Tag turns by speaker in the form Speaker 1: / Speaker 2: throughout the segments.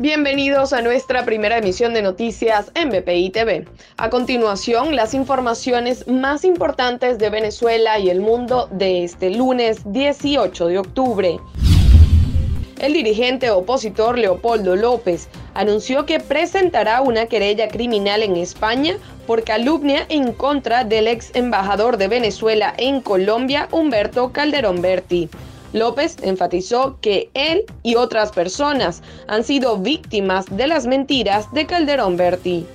Speaker 1: Bienvenidos a nuestra primera emisión de noticias en BPI TV. A continuación, las informaciones más importantes de Venezuela y el mundo de este lunes 18 de octubre. El dirigente opositor Leopoldo López anunció que presentará una querella criminal en España por calumnia en contra del ex embajador de Venezuela en Colombia, Humberto Calderón Berti. López enfatizó que él y otras personas han sido víctimas de las mentiras de Calderón Berti.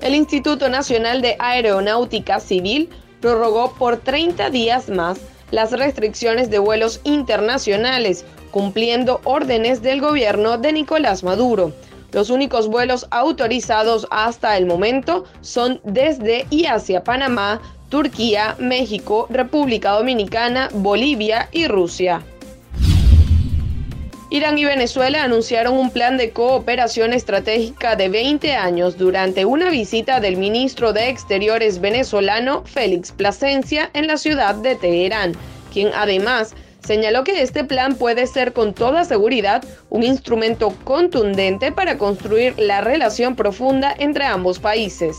Speaker 1: El Instituto Nacional de Aeronáutica Civil prorrogó por 30 días más las restricciones de vuelos internacionales, cumpliendo órdenes del gobierno de Nicolás Maduro. Los únicos vuelos autorizados hasta el momento son desde y hacia Panamá, Turquía, México, República Dominicana, Bolivia y Rusia. Irán y Venezuela anunciaron un plan de cooperación estratégica de 20 años durante una visita del ministro de Exteriores venezolano Félix Plasencia en la ciudad de Teherán, quien además señaló que este plan puede ser con toda seguridad un instrumento contundente para construir la relación profunda entre ambos países.